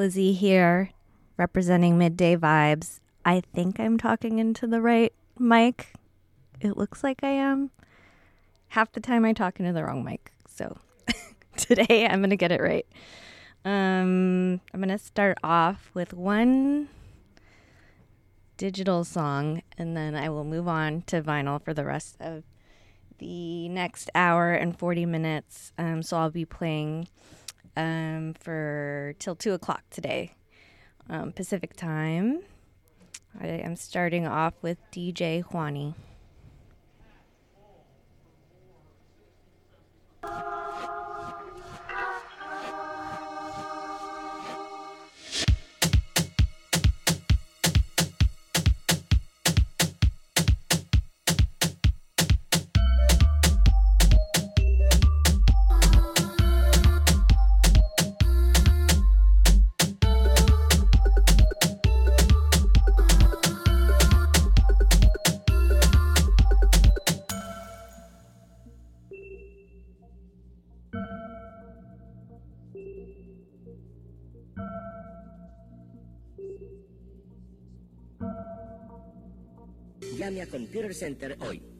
Lizzie here, representing Midday Vibez. I think I'm talking into the right mic. It looks like I am. Half the time I talk into the wrong mic. So today I'm going to get it right. Um, I'm going to start off with one digital song and then I will move on to vinyl for the rest of the next hour and 40 minutes. Um, so I'll be playing um, for till two o'clock today, um, Pacific time. I am starting off with DJ Juani. Llame a Computer Center hoy.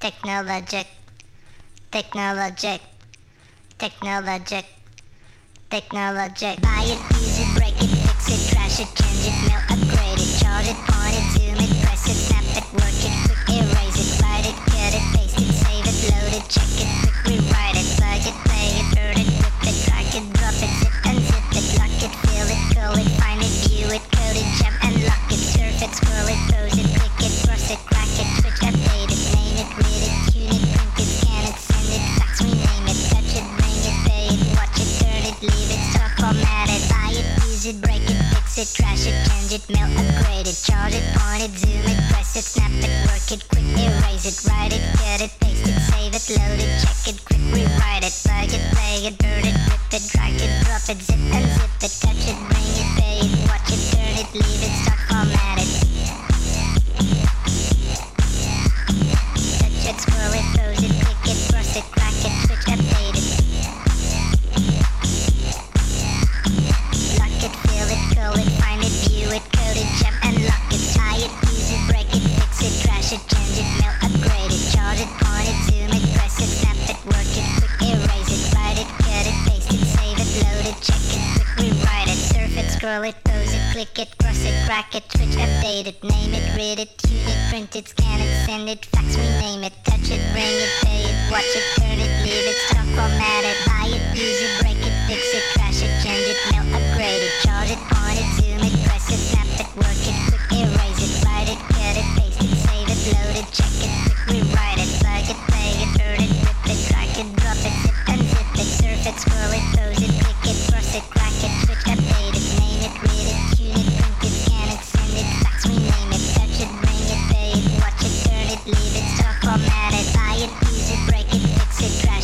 Technologic, technologic, technologic, technologic. Buy it, use it, break it, fix it, trash it, change it, mail, upgrade it, charge it, point it, zoom it, press it, snap it, work it, quick erase it, write it, cut it, paste it, save it, load it, check it, quick rewrite it, plug it, play it, burn it, rip it, drag it, drop it, zip and zip it, lock it, fill it, call it, find it, view it, code it, jump and lock it, surf it, scroll it, pose it, click it, cross it, crack it, fix it, change it, mail, upgrade it, charge it, point it, zoom it, press it, snap it, work it, quick erase it, write it, cut it, paste it, save it, load it, check it, quick rewrite it, plug it, play it, burn it, rip it, drag it, drop it, zip and zip it, touch it, bring it, pay it, watch it, turn it, leave it, scroll it, pose it, click it, cross it, crack it, switch, update it, name it, read it, tune it, print it, scan it, send it, fax, rename it, touch it, bring it, pay it, watch it, turn it, leave it, stop, format it, buy it, use it, break it, fix it, crash it, change it, mail, upgrade it, charge it, point it, zoom it, press it, snap it, work it, quick erase it, write it, cut it, paste it, save it, load it, check it, quick rewrite it, plug it, play it, burn it, rip it, drag it, drop it, zip and zip it, surf it, scroll it,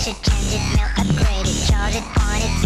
it, change it, mail, upgrade it, charge it, point it,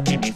Mini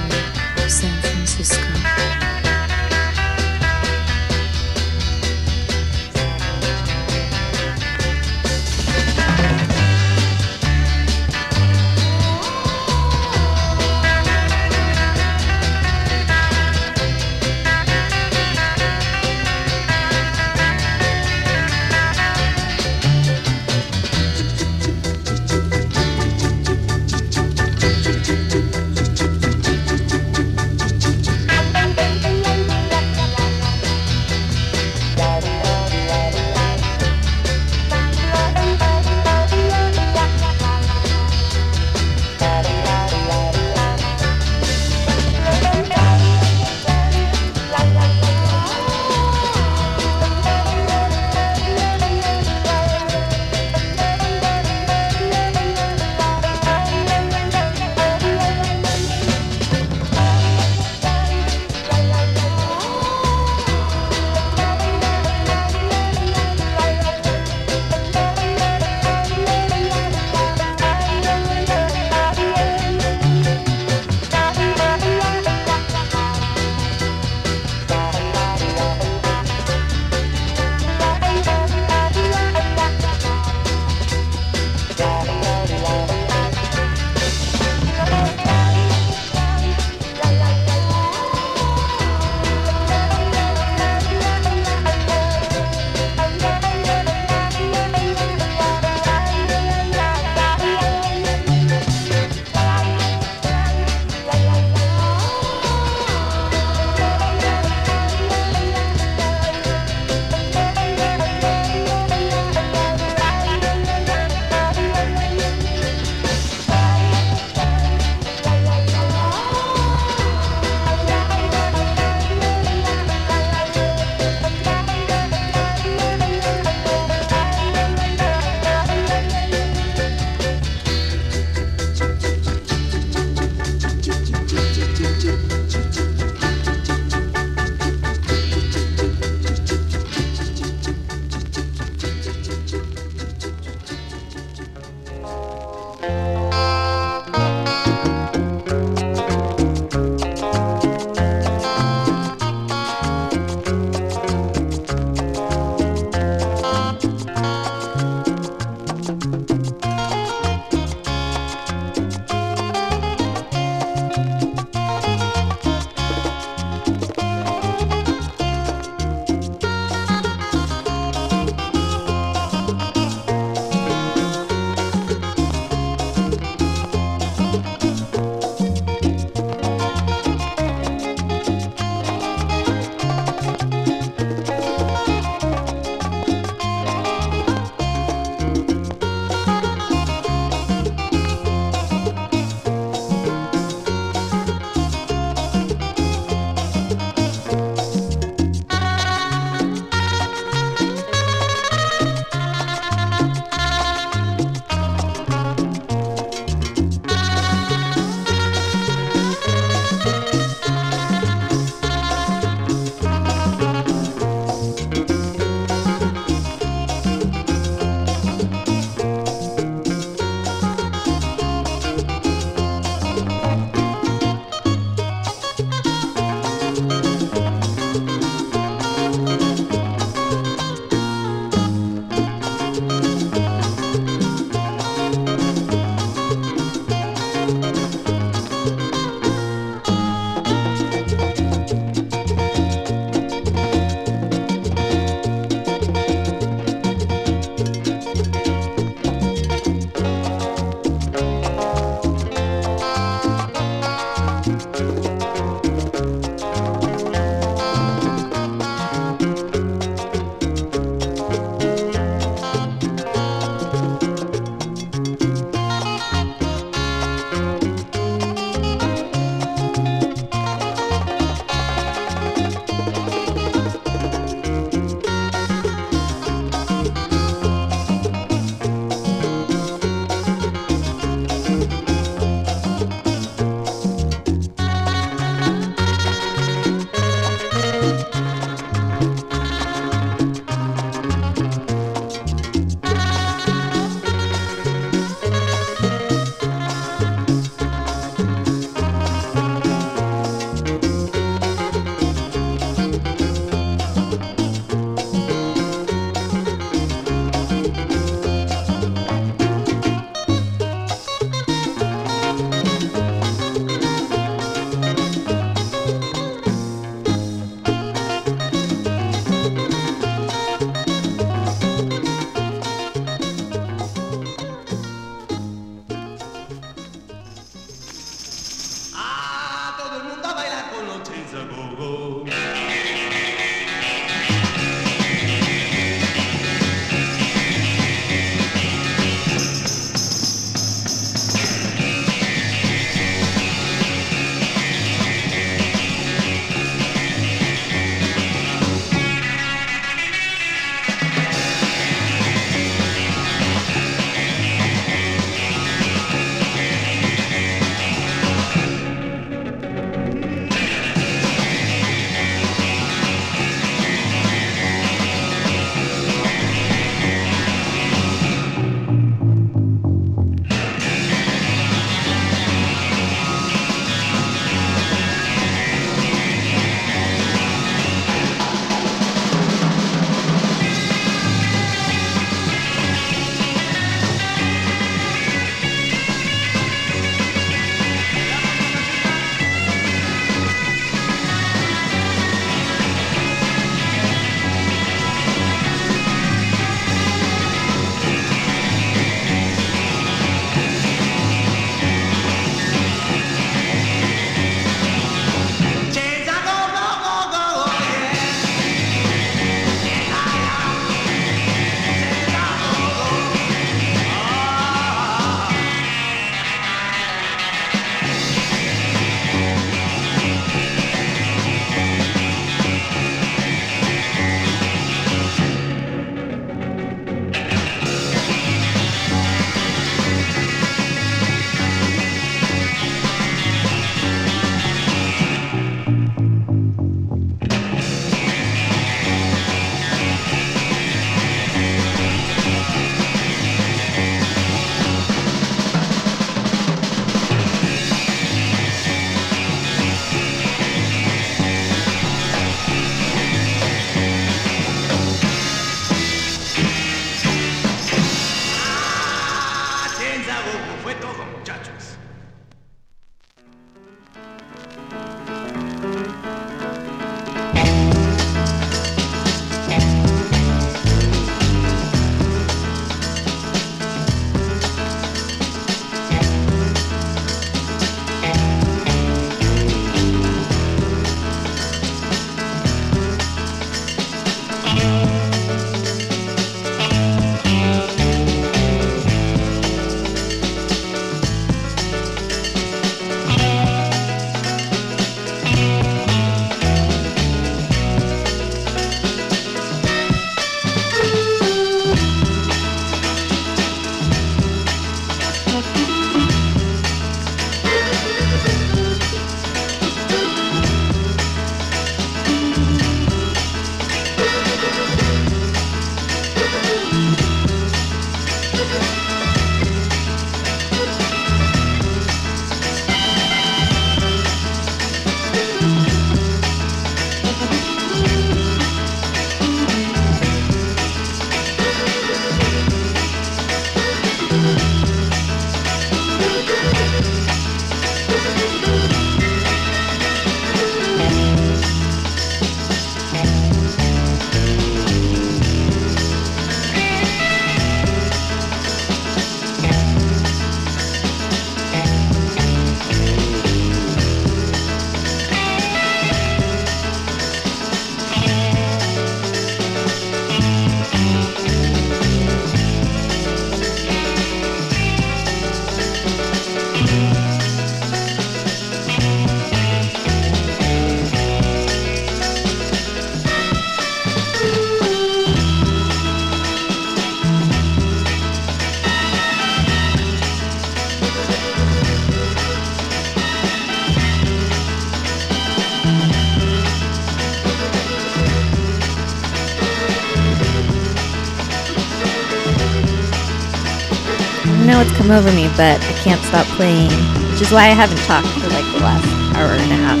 come over me, but I can't stop playing, which is why I haven't talked for like the last hour and a half.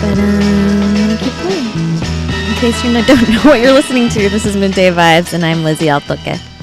But um, keep playing. In case you don't know what you're listening to, this is Midday Vibez, and I'm Lizzie Altoque.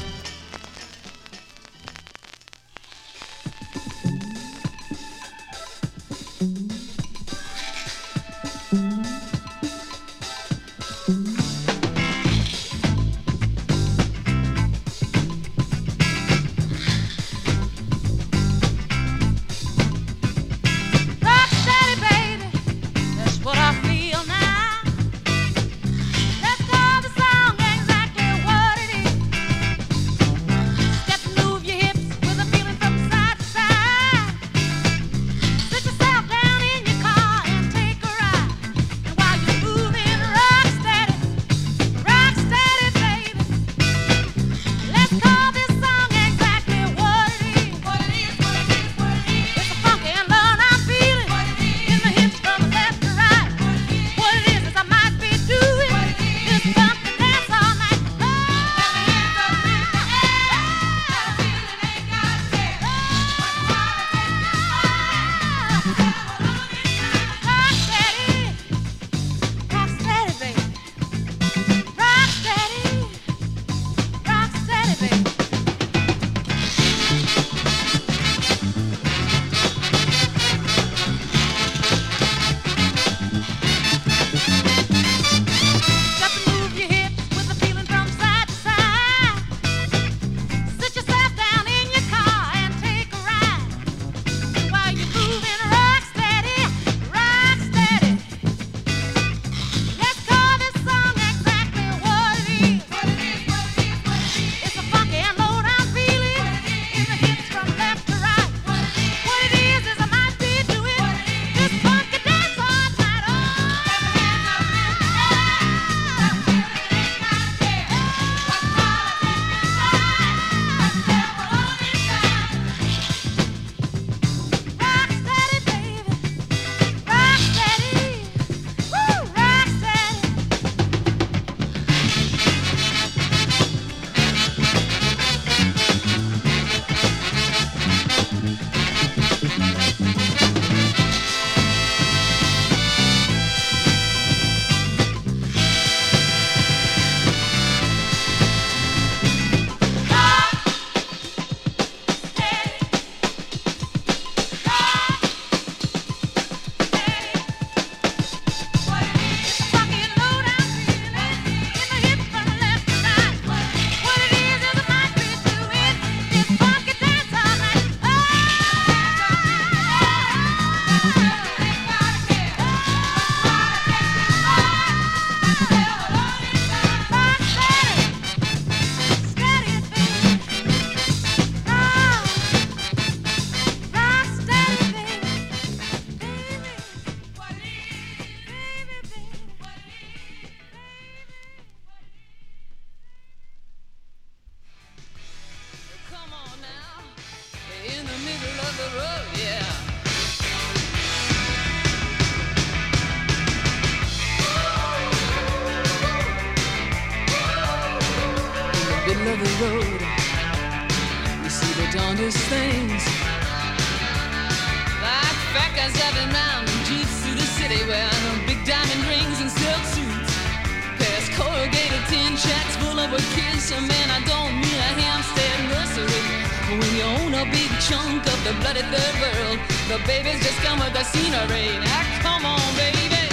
The bloody third world, the babies just come with the scenery. Now come on, baby.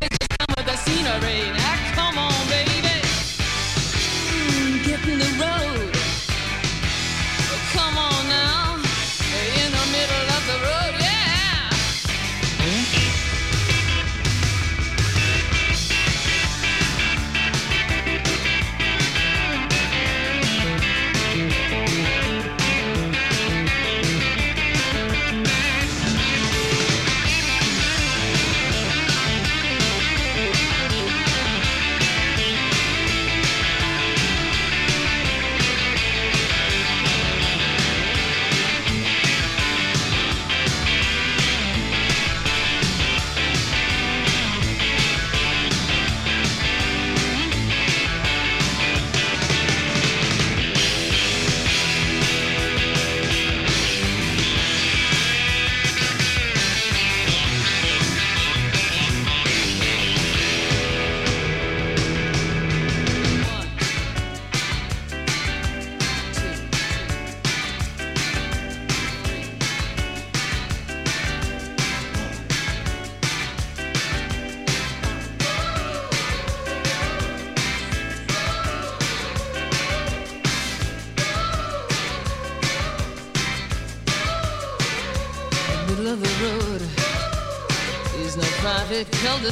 Babies just come with the scenery. Now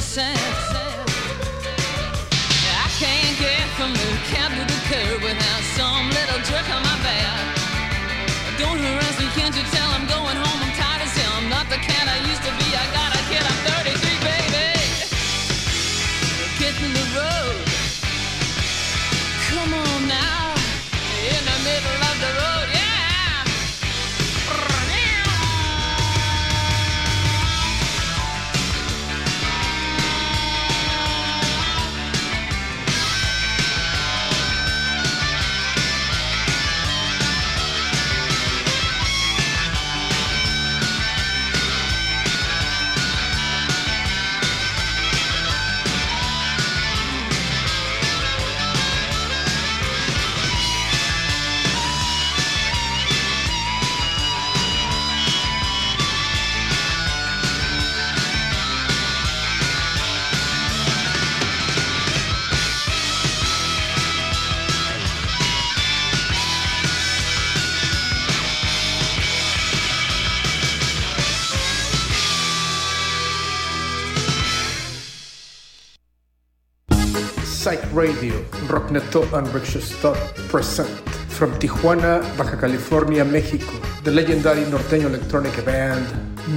private Rockneto and Rickshaw Stop present from Tijuana, Baja California, Mexico, the legendary norteño electronic band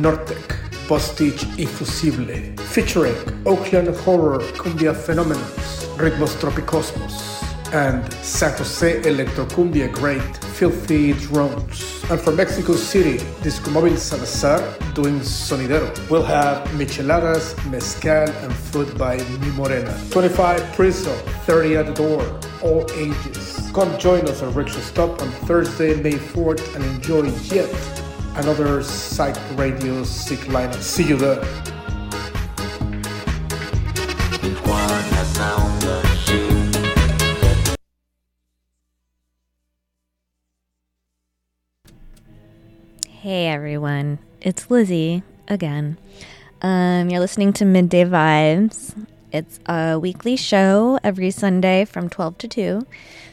Nortec, Bostich y Fussible, featuring Oakland Horror Cumbia Phenomenons, Ritmos Tropicosmos, and San Jose Electrocumbia great Filthy Drones. And from Mexico City, Disco Móvil Salazar doing Sonidero. We'll have micheladas, mezcal, and food by Mi Morena. 25 Priso, 30 at the door, all ages. Come join us at Rickshaw Stop on Thursday, May 4th, and enjoy yet another Psych Radio Sick lineup. See you there. Hey everyone, it's Lizzie again. Um, you're listening to Midday Vibez. It's a weekly show every Sunday from 12 to 2.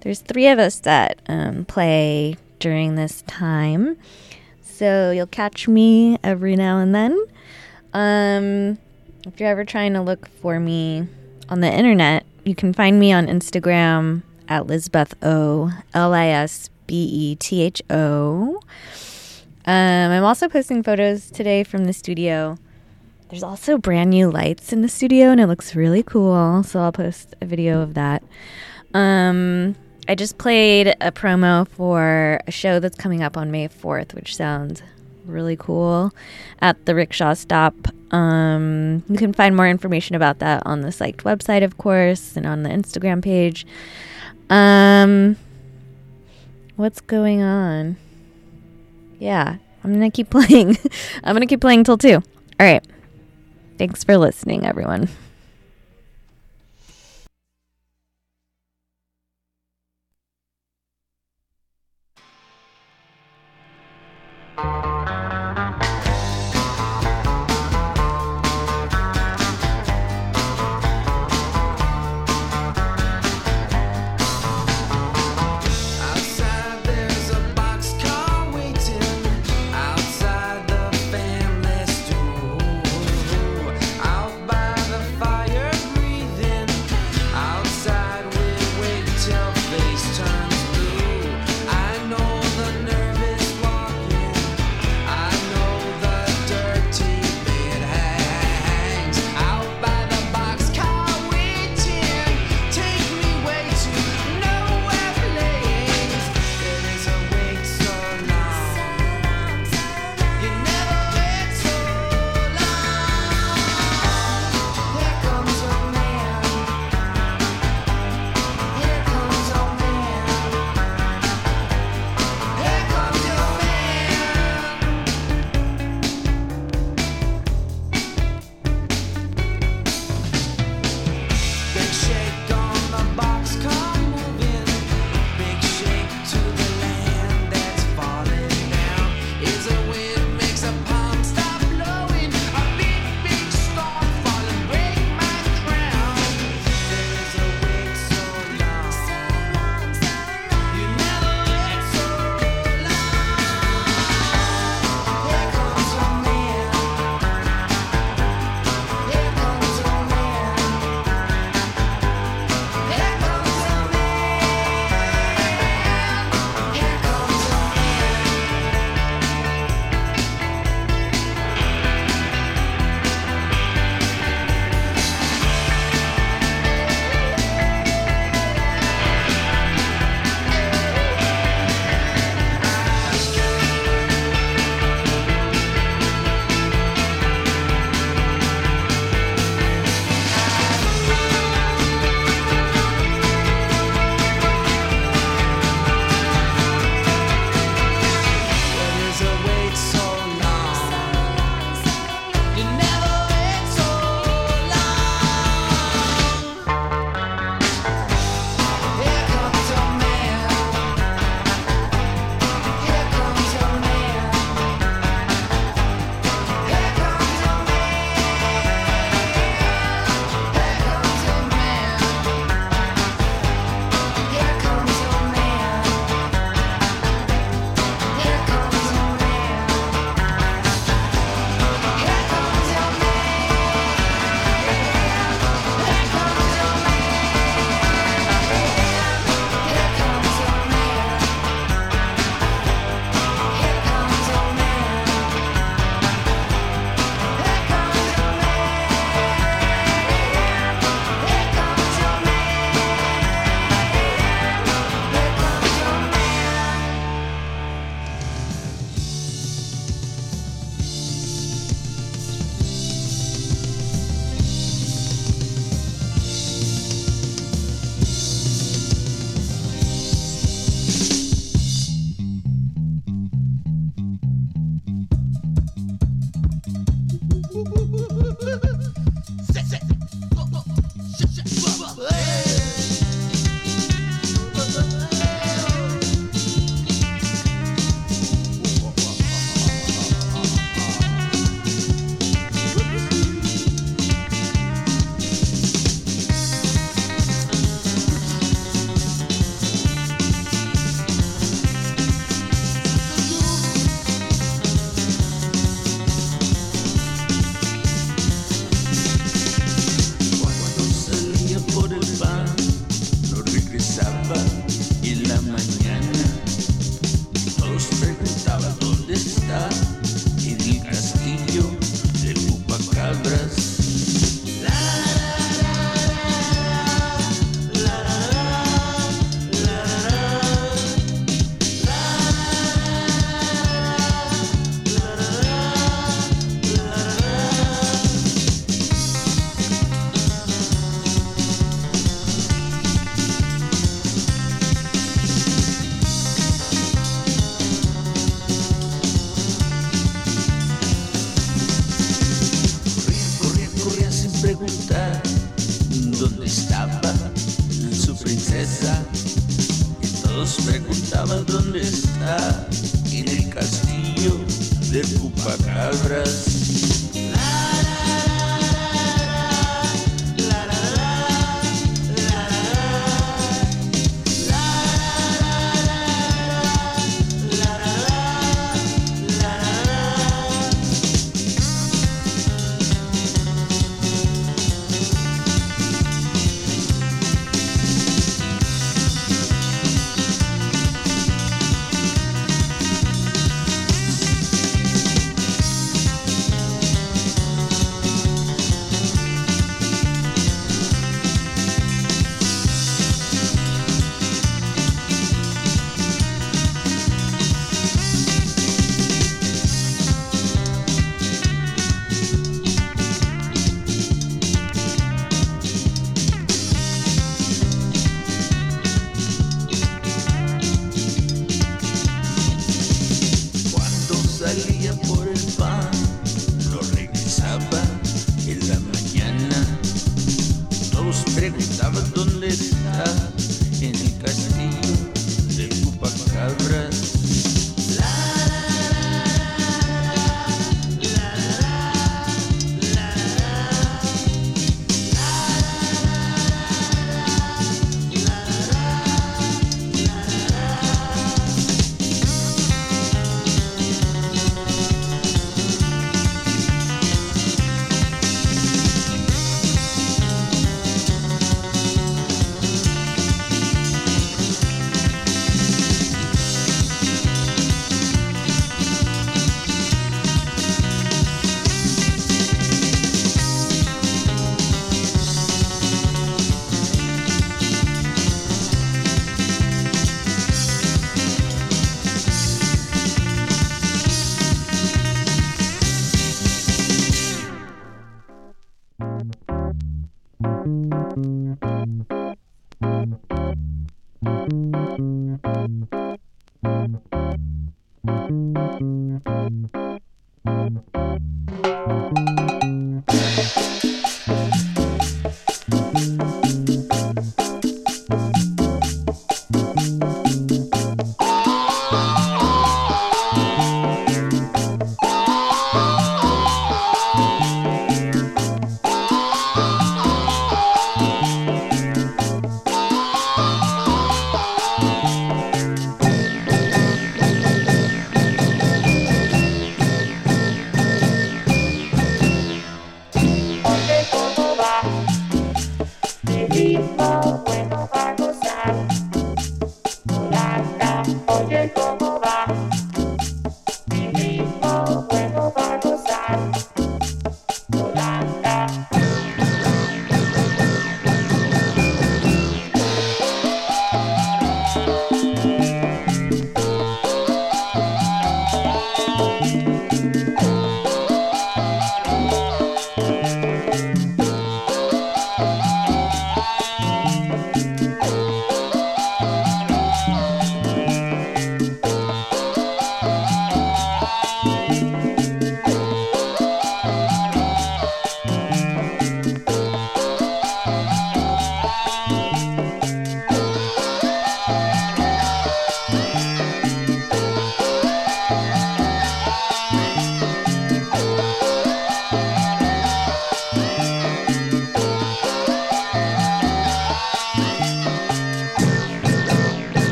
There's three of us that um, play during this time. So you'll catch me every now and then. Um, if you're ever trying to look for me on the internet, you can find me on Instagram at Lizbeth O, L I S B E T H O. Um, I'm also posting photos today from the studio. There's also brand new lights in the studio, and it looks really cool. So I'll post a video of that. Um, I just played a promo for a show that's coming up on May 4th, which sounds really cool at the Rickshaw Stop. Um, you can find more information about that on the Psyched website, of course, and on the Instagram page. Um, what's going on? Yeah, I'm going to keep playing. I'm going to keep playing till 2. All right. Thanks for listening, everyone.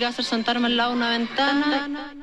que va a hacer sentarme al lado de una ventana.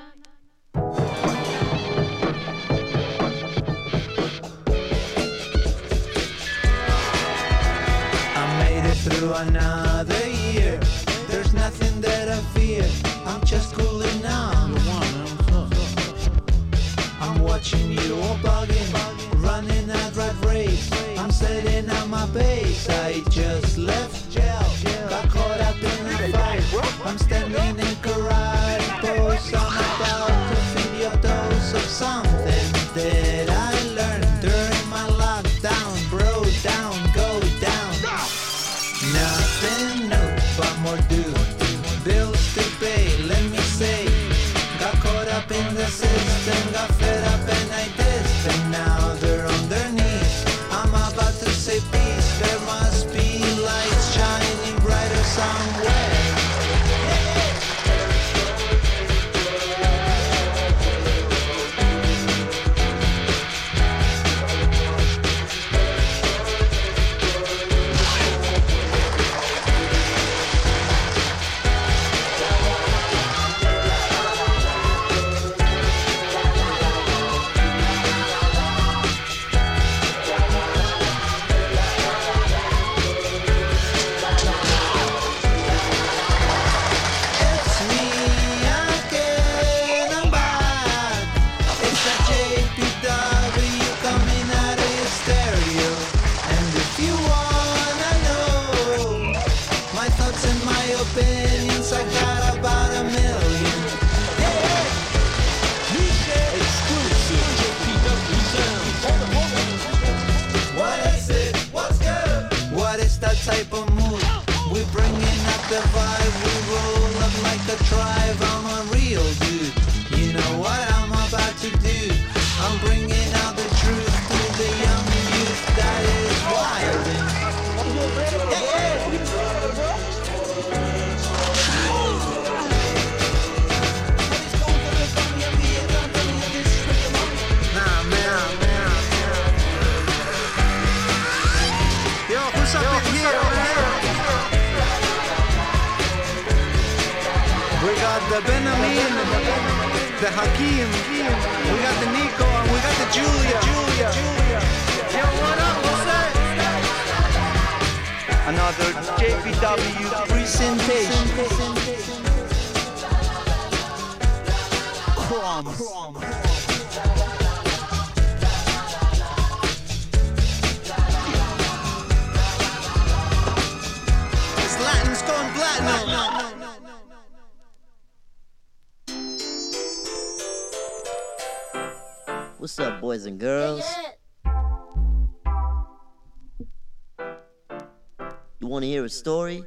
a story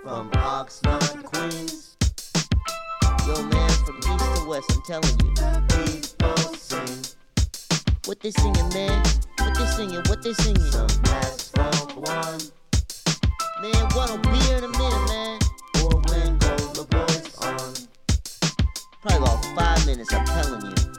from Oxnard, Queens. Yo, man, from east to west, I'm telling you. These sing. What they singing, man? What they singing? What they singing? Some asphalt one. Man, what a beer in a minute, man. Or when go the boys on. Probably about five minutes, I'm telling you.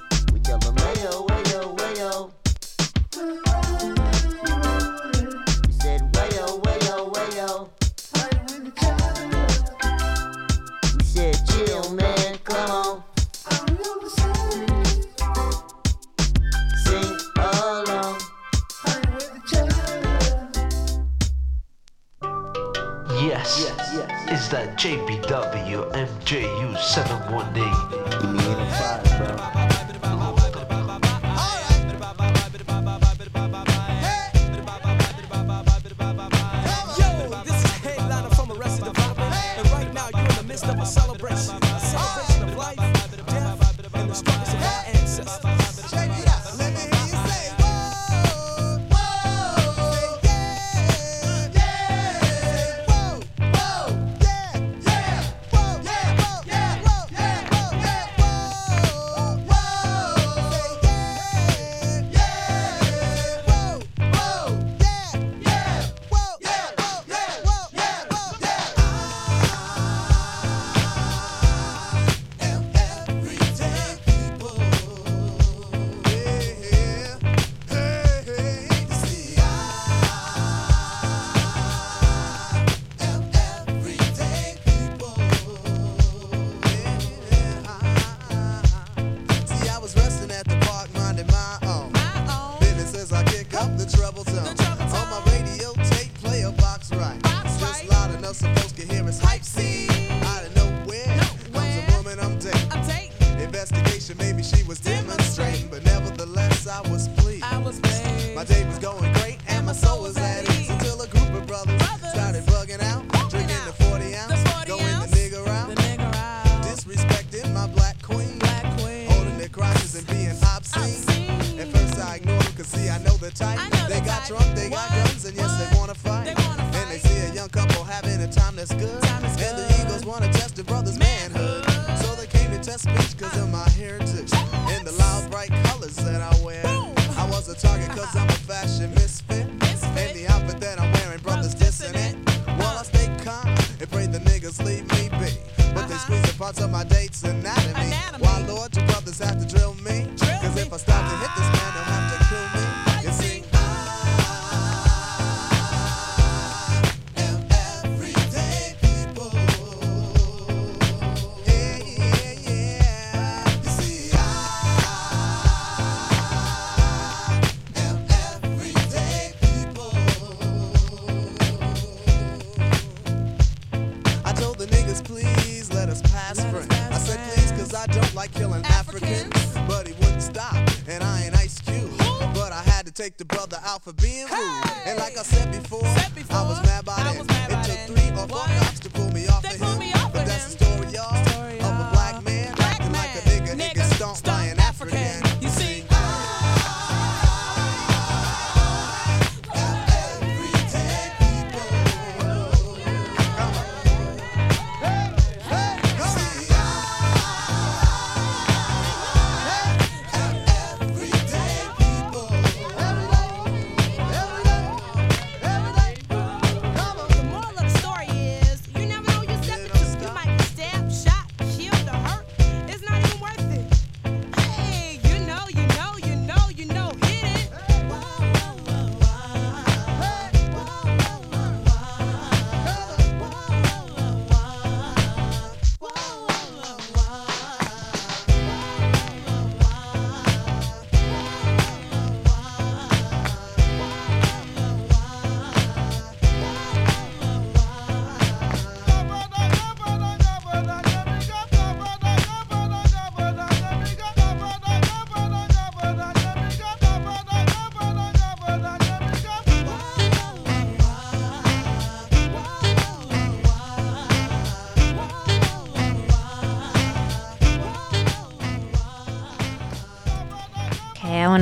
Out for being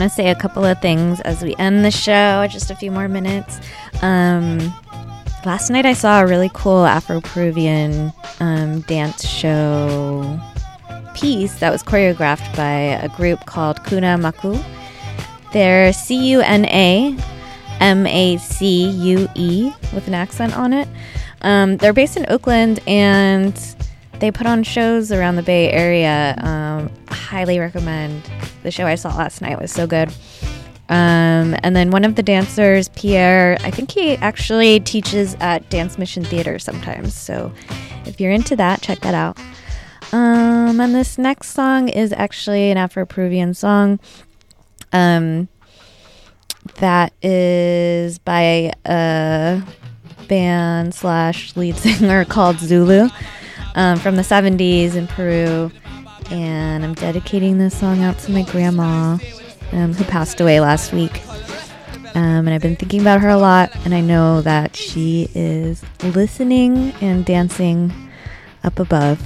to say a couple of things as we end the show. Just a few more minutes. Um, last night I saw a really cool Afro-Peruvian um, dance show piece that was choreographed by a group called Cunamacué. They're C U N A M A C U E with an accent on it. Um, they're based in Oakland and they put on shows around the Bay Area. Um, highly recommend the show I saw last night was so good. Um, and then one of the dancers, Pierre, I think he actually teaches at Dance Mission Theater sometimes. So if you're into that, check that out. Um, and this next song is actually an Afro Peruvian song. Um, that is by a band slash lead singer called Zulu um, from the 70s in Peru. And I'm dedicating this song out to my grandma um, who passed away last week. Um, and I've been thinking about her a lot, and I know that she is listening and dancing up above.